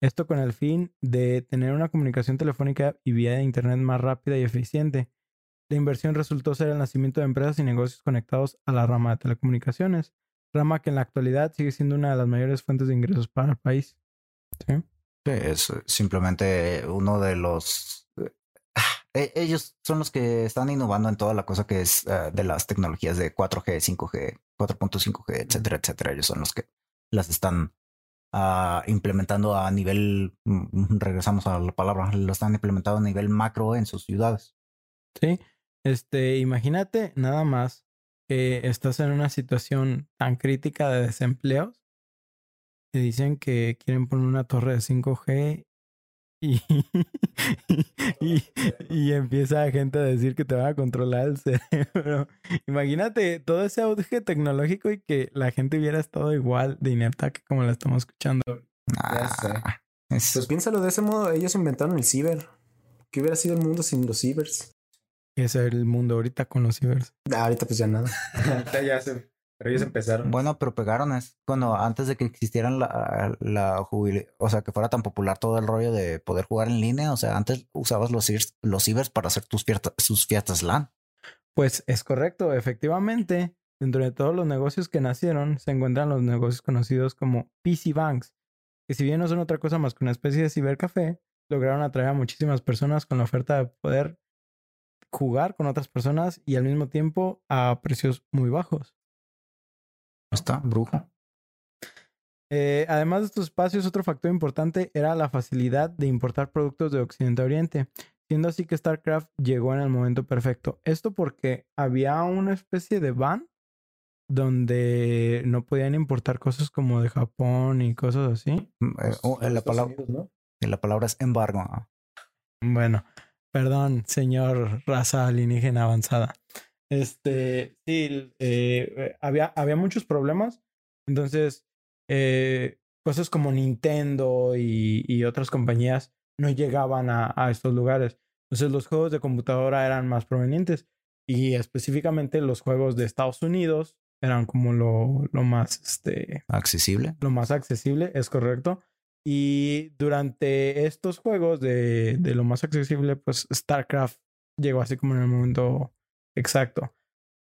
Esto con el fin de tener una comunicación telefónica y vía de Internet más rápida y eficiente. La inversión resultó ser el nacimiento de empresas y negocios conectados a la rama de telecomunicaciones, rama que en la actualidad sigue siendo una de las mayores fuentes de ingresos para el país. ¿Sí? Es simplemente uno de los... eh, Ellos son los que están innovando en toda la cosa que es eh, de las tecnologías de 4G, 5G, 4.5G, etcétera, etcétera. Ellos son los que las están ah, implementando a nivel, mm, regresamos a la palabra, lo están implementando a nivel macro en sus ciudades. Sí. Este, imagínate nada más que estás en una situación tan crítica de desempleos. Te dicen que quieren poner una torre de 5G y, y, y empieza gente a decir que te van a controlar el cerebro. Imagínate todo ese auge tecnológico y que la gente hubiera estado igual de inepta que como la estamos escuchando. Ya sé. Ah, es- Pues piénsalo de ese modo, ellos inventaron el ciber. ¿Qué hubiera sido el mundo sin los cibers? Es el mundo ahorita con los cibers. Ah, ahorita pues ya nada. ahorita ya se... Pero ellos empezaron. Bueno, pero pegaron es cuando antes de que existieran la, la jubili- o sea, que fuera tan popular todo el rollo de poder jugar en línea, o sea, antes usabas los cibers, los cibers para hacer tus fiestas, sus fiestas LAN. Pues es correcto, efectivamente, dentro de todos los negocios que nacieron se encuentran los negocios conocidos como PC Banks, que si bien no son otra cosa más que una especie de cibercafé, lograron atraer a muchísimas personas con la oferta de poder jugar con otras personas y al mismo tiempo a precios muy bajos. Está, brujo. Eh, además de estos espacios, otro factor importante era la facilidad de importar productos de Occidente a Oriente, siendo así que StarCraft llegó en el momento perfecto. Esto porque había una especie de ban donde no podían importar cosas como de Japón y cosas así. Mm, eh, oh, eh, la, palabra, la palabra es embargo. Bueno, perdón, señor raza alienígena avanzada. Este, sí, eh, eh, había, había muchos problemas. Entonces, eh, cosas como Nintendo y, y otras compañías no llegaban a, a estos lugares. Entonces, los juegos de computadora eran más provenientes. Y específicamente los juegos de Estados Unidos eran como lo, lo más, este, Accesible. lo más accesible, es correcto. Y durante estos juegos de, de lo más accesible, pues StarCraft llegó así como en el momento exacto.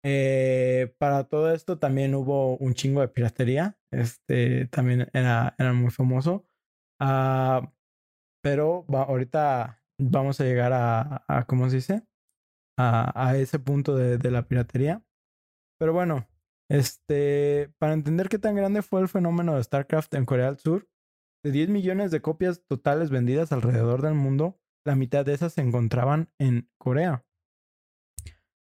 Eh, para todo esto también hubo un chingo de piratería. Este también era, era muy famoso. Ah, pero ahorita vamos a llegar a, ¿cómo se dice? A, a ese punto de, de la piratería. Pero bueno, este, para entender qué tan grande fue el fenómeno de StarCraft en Corea del Sur, de 10 millones de copias totales vendidas alrededor del mundo, la mitad de esas se encontraban en Corea.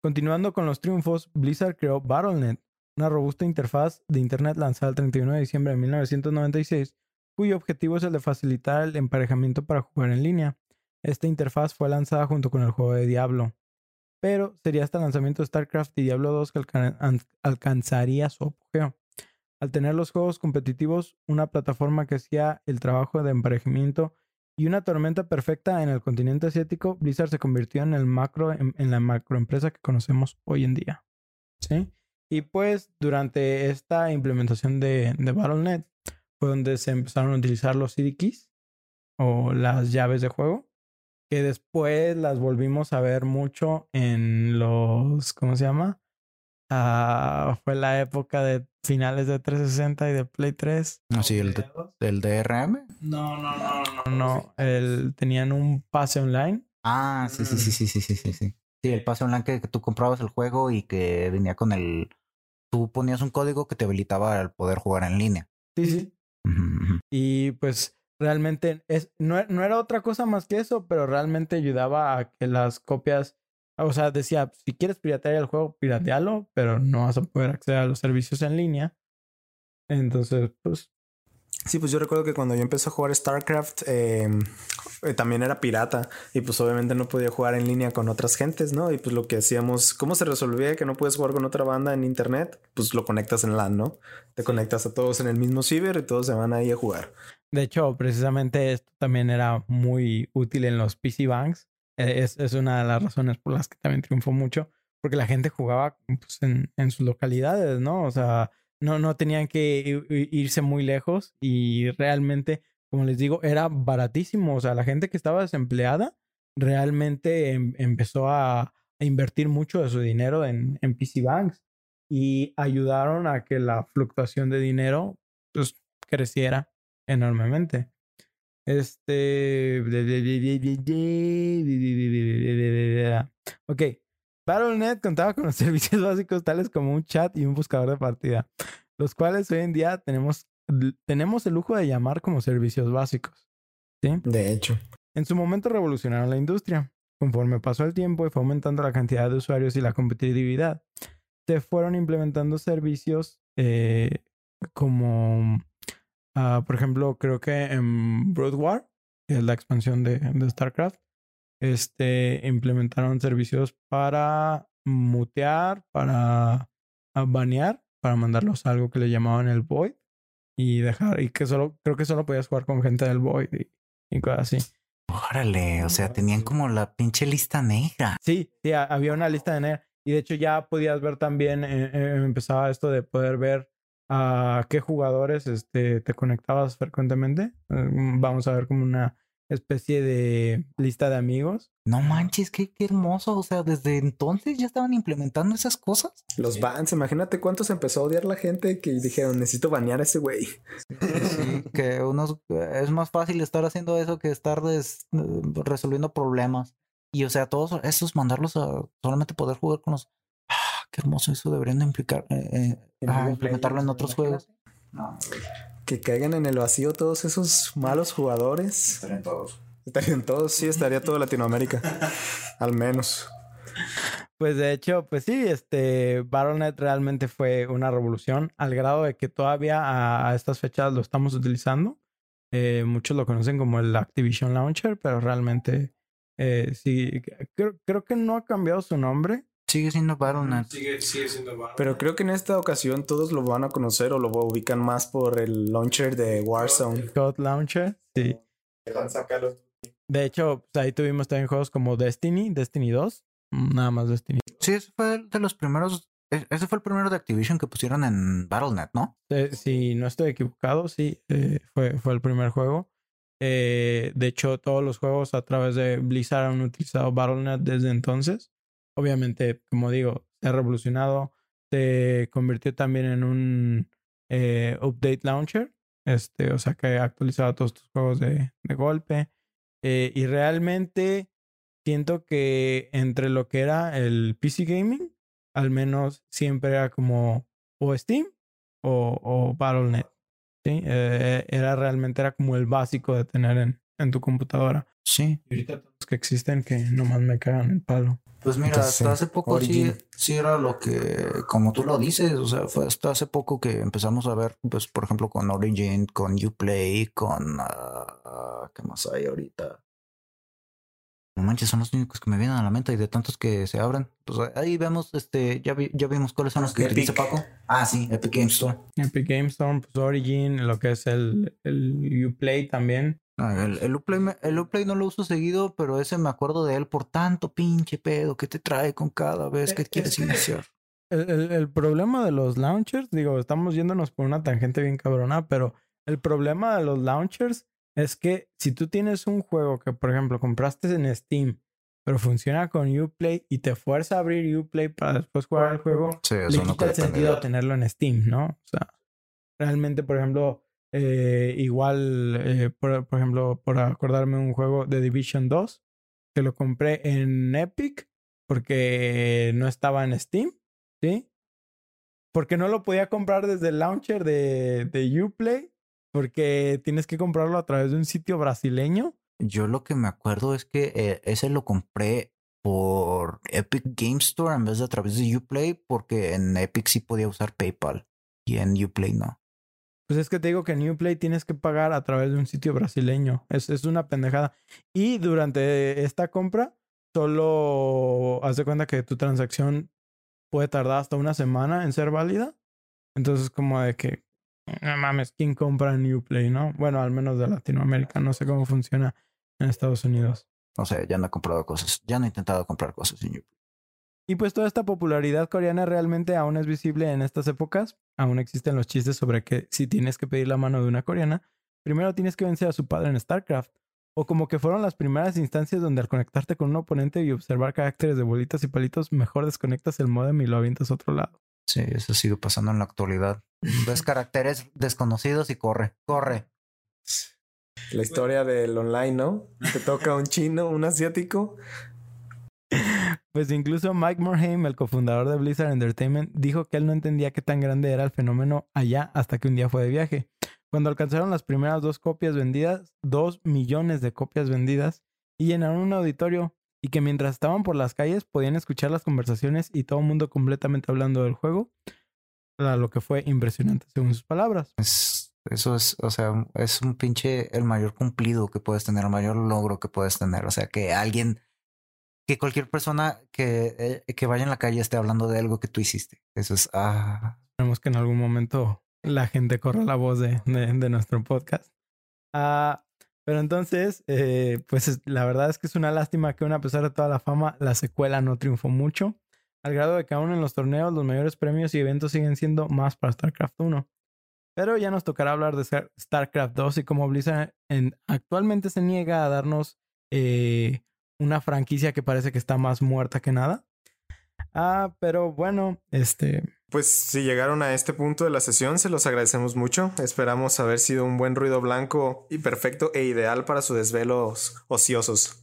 Continuando con los triunfos, Blizzard creó Battle.net, una robusta interfaz de Internet lanzada el 31 de diciembre de 1996, cuyo objetivo es el de facilitar el emparejamiento para jugar en línea. Esta interfaz fue lanzada junto con el juego de Diablo, pero sería hasta el lanzamiento de StarCraft y Diablo 2 que alca- an- alcanzaría su apogeo. Al tener los juegos competitivos, una plataforma que hacía el trabajo de emparejamiento y una tormenta perfecta en el continente asiático, Blizzard se convirtió en, el macro, en, la macroempresa que conocemos hoy en día. ¿Sí? Y pues durante esta implementación de, de Battle.net fue donde se empezaron a utilizar los CD keys o las llaves de juego, que después las volvimos a ver mucho en los, ¿cómo se llama? Uh, fue la época de finales de 360 y de Play 3. No, ah, sí, el, de, el DRM. No, no, no, no. No. El, tenían un pase online. Ah, sí, sí, sí, mm. sí, sí, sí, sí. Sí, el pase online que, tú comprabas el juego y que venía con el... Tú ponías un código que te habilitaba al poder jugar en línea. Sí, sí. Y pues realmente es, no, no era otra cosa más que eso, pero realmente ayudaba a que las copias o sea, decía, si quieres piratear el juego, piratealo, pero no vas a poder acceder a los servicios en línea. Entonces, pues, Sí, pues yo recuerdo que cuando yo empecé a jugar StarCraft eh, eh, también era pirata y pues obviamente no podía jugar en línea con otras gentes, ¿no? Y pues lo que hacíamos, ¿cómo se resolvía que no puedes jugar con otra banda en internet? Pues lo conectas en LAN, ¿no? Te conectas a todos en el mismo ciber y todos se van ahí a jugar. de hecho, precisamente esto también era muy útil en los PC Banks. Eh, Es, es una de las razones por las que también triunfó mucho, porque la gente jugaba pues, en, en sus localidades, ¿no? O sea, no, no tenían que irse muy lejos y realmente como les digo, era baratísimo. O sea, la gente que estaba desempleada realmente em- empezó a, a invertir mucho de su dinero en, en PC Banks y ayudaron a que la fluctuación de dinero pues, creciera enormemente. Este. Ok. Battle.net contaba con los servicios básicos tales como un chat y un buscador de partida, los cuales hoy en día tenemos, tenemos el lujo de llamar como servicios básicos. ¿sí? De hecho. En su momento revolucionaron la industria. Conforme pasó el tiempo y fue aumentando la cantidad de usuarios y la competitividad, se fueron implementando servicios eh, como, ah, por ejemplo, creo que en Broad War, que es la expansión de, de StarCraft, este, implementaron servicios para mutear, para ah, banear, para mandarlos a algo que le llamaban el Void y dejar, y que solo, creo que solo podías jugar con gente del Void y, y cosas así. Órale, o sea, tenían como la pinche lista negra. Sí, sí, ha- había una lista de negra. Y de hecho ya podías ver también, eh, eh, empezaba esto de poder ver a qué jugadores este, te conectabas frecuentemente. Eh, vamos a ver como una especie de lista de amigos. No manches, qué, qué hermoso. O sea, desde entonces ya estaban implementando esas cosas. Los bans, imagínate cuántos empezó a odiar la gente que dijeron, necesito banear a ese güey. Sí, que unos es más fácil estar haciendo eso que estar des- resolviendo problemas. Y o sea, todos esos mandarlos a solamente poder jugar con los. Qué hermoso eso deberían de implicar, eh, eh, ah, implementarlo en otros juegos. No, Que caigan en el vacío todos esos malos jugadores. Estarían todos. Estarían todos, sí, estaría toda Latinoamérica. Al menos. Pues de hecho, pues sí, este Battle.net realmente fue una revolución al grado de que todavía a, a estas fechas lo estamos utilizando. Eh, muchos lo conocen como el Activision Launcher, pero realmente eh, sí, creo, creo que no ha cambiado su nombre. Sigue siendo Battle.net. Sigue, sigue siendo Battle. Pero creo que en esta ocasión todos lo van a conocer o lo ubican más por el launcher de Warzone. Code Launcher, sí. De hecho, pues, ahí tuvimos también juegos como Destiny, Destiny 2, nada más Destiny. Sí, ese fue de los primeros. e- Ese fue el primero de Activision que pusieron en Battle.net, ¿no? Eh, si no estoy equivocado, sí, eh, fue, fue el primer juego. Eh, de hecho, todos los juegos a través de Blizzard han utilizado Battle.net desde entonces. Obviamente, como digo, se ha revolucionado. Se convirtió también en un eh, update launcher. Este, o sea que ha actualizado todos tus juegos de, de golpe. Eh, y realmente siento que entre lo que era el PC Gaming, al menos siempre era como o Steam o, o Battle.net. ¿sí? Eh, era realmente era como el básico de tener en, en tu computadora. Sí. Y ahorita que existen que nomás me cagan el palo. Pues mira, Entonces, hasta hace poco sí, sí era lo que, como tú lo dices, o sea, fue hasta hace poco que empezamos a ver, pues, por ejemplo, con Origin, con Uplay, con, ah, ¿qué más hay ahorita? No manches, son los únicos que me vienen a la mente y de tantos que se abren. Pues ahí vemos, este, ya, vi- ya vimos cuáles son los que utiliza Paco. Ah, sí, Epic Game Store. Epic Game Store, pues Origin, lo que es el, el Uplay también. El, el, Uplay, el Uplay no lo uso seguido, pero ese me acuerdo de él por tanto pinche pedo que te trae con cada vez que Es quieres que- iniciar. El, el- el problema de los launchers, digo, estamos yéndonos por una tangente bien cabrona, pero el problema de los launchers es que si tú tienes un juego que, por ejemplo, compraste en Steam, pero funciona con Uplay y te fuerza a abrir Uplay para después jugar el juego, Sí, le eso no quita el sentido tenerlo en Steam, ¿no? O sea, realmente, por ejemplo, eh, igual, eh, por, por ejemplo, por acordarme un juego de Division 2, que lo compré en Epic porque no estaba en Steam, ¿sí? Porque no lo podía comprar desde el launcher de, de Uplay, porque tienes que comprarlo a través de un sitio brasileño. Yo lo que me acuerdo es que eh, ese lo compré por Epic Game Store en vez de a través de Uplay, porque en Epic sí podía usar PayPal y en Uplay no. Pues es que te digo que en Uplay tienes que pagar a través de un sitio brasileño. Es, es una pendejada. Y durante esta compra, solo haz de cuenta que tu transacción puede tardar hasta una semana en ser válida. Entonces, como de que, no mames, ¿quién compra en Uplay, no? Bueno, al menos de Latinoamérica. No sé cómo funciona en Estados Unidos. O sea, ya no he comprado cosas, ya no he intentado comprar cosas en Uplay. Y pues toda esta popularidad coreana realmente aún es visible en estas épocas. Aún existen los chistes sobre que si tienes que pedir la mano de una coreana, primero tienes que vencer a su padre en StarCraft. O como que fueron las primeras instancias donde al conectarte con un oponente y observar caracteres de bolitas y palitos, mejor desconectas el modem y lo avientas a otro lado. Sí, eso sigue pasando en la actualidad. Ves caracteres desconocidos y corre, corre. La historia del online, ¿no? Te toca un chino, un asiático. Pues incluso Mike Morhaime, el cofundador de Blizzard Entertainment, dijo que él no entendía qué tan grande era el fenómeno allá hasta que un día fue de viaje. Cuando alcanzaron las primeras dos copias vendidas, dos millones de copias vendidas, y llenaron un auditorio, y que mientras estaban por las calles podían escuchar las conversaciones y todo el mundo completamente hablando del juego, lo que fue impresionante según sus palabras. Es, eso es, o sea, es un pinche el mayor cumplido que puedes tener, el mayor logro que puedes tener. O sea, que alguien, que cualquier persona que, eh, que vaya en la calle esté hablando de algo que tú hiciste. Eso es, ah, Esperemos que en algún momento la gente corra la voz de, de, nuestro podcast. Ah, pero entonces, eh, pues es- la verdad es que es una lástima que aún a pesar de toda la fama, la secuela no triunfó mucho, al grado de que aún en los torneos los mayores premios y eventos siguen siendo más para StarCraft 1. Pero ya nos tocará hablar de Star- StarCraft 2 y cómo Blizzard en- actualmente se niega a darnos eh, una franquicia que parece que está más muerta que nada. Ah, pero bueno, este, Pues si llegaron a este punto de la sesión, se los agradecemos mucho. Esperamos haber sido un buen ruido blanco y perfecto e ideal para sus desvelos ociosos.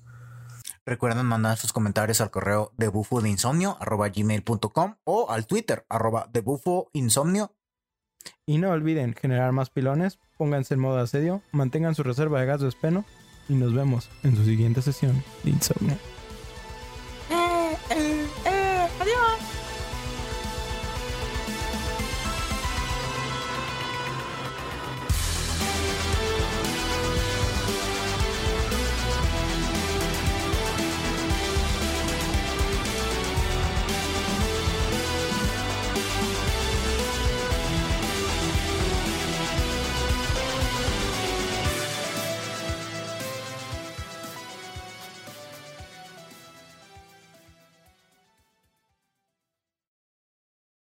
recuerden mandar sus comentarios al correo de bufo de insomnio arroba gmail.com o al Twitter arroba de bufo insomnio. Y no olviden generar más pilones, pónganse en modo asedio, mantengan su reserva de gas de espeno y nos vemos en su siguiente sesión de insomnio. Eh, eh, eh.